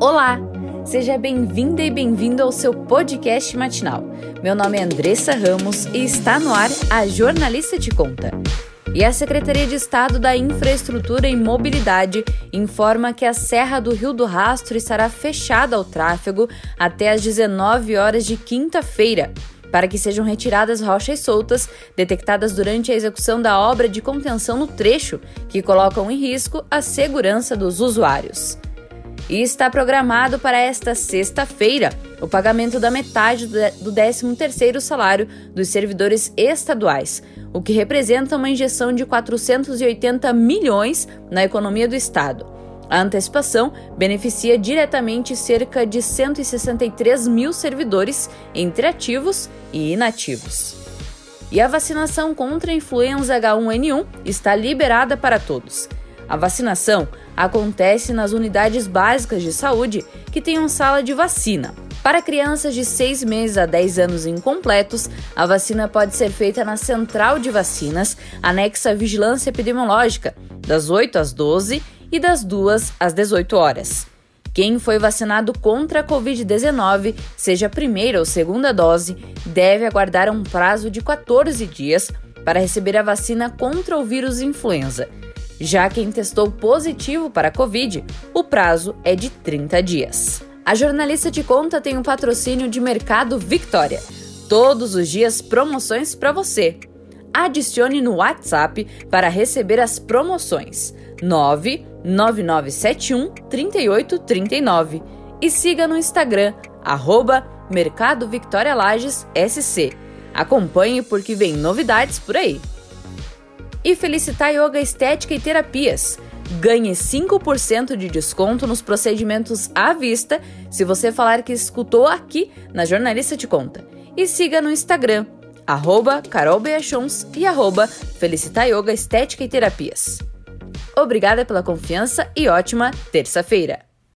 Olá! Seja bem-vinda e bem-vindo ao seu podcast matinal. Meu nome é Andressa Ramos e está no ar a Jornalista Te Conta. E a Secretaria de Estado da Infraestrutura e Mobilidade informa que a Serra do Rio do Rastro estará fechada ao tráfego até às 19 horas de quinta-feira, para que sejam retiradas rochas soltas detectadas durante a execução da obra de contenção no trecho, que colocam em risco a segurança dos usuários. E está programado para esta sexta-feira o pagamento da metade do 13º salário dos servidores estaduais, o que representa uma injeção de 480 milhões na economia do estado. A antecipação beneficia diretamente cerca de 163 mil servidores entre ativos e inativos. E a vacinação contra a influenza H1N1 está liberada para todos. A vacinação acontece nas unidades básicas de saúde que tenham sala de vacina. Para crianças de 6 meses a 10 anos incompletos, a vacina pode ser feita na central de vacinas, anexa à vigilância epidemiológica, das 8 às 12 e das 2 às 18 horas. Quem foi vacinado contra a Covid-19, seja a primeira ou segunda dose, deve aguardar um prazo de 14 dias para receber a vacina contra o vírus influenza. Já quem testou positivo para a Covid, o prazo é de 30 dias. A jornalista de conta tem um patrocínio de Mercado Victoria. Todos os dias promoções para você. Adicione no WhatsApp para receber as promoções 99971 3839 e siga no Instagram arroba Mercado Victoria Lages SC. Acompanhe porque vem novidades por aí e Felicitar Yoga Estética e Terapias. Ganhe 5% de desconto nos procedimentos à vista se você falar que escutou aqui na Jornalista de Conta. E siga no Instagram, arroba e arroba Felicitar Yoga Estética e Terapias. Obrigada pela confiança e ótima terça-feira!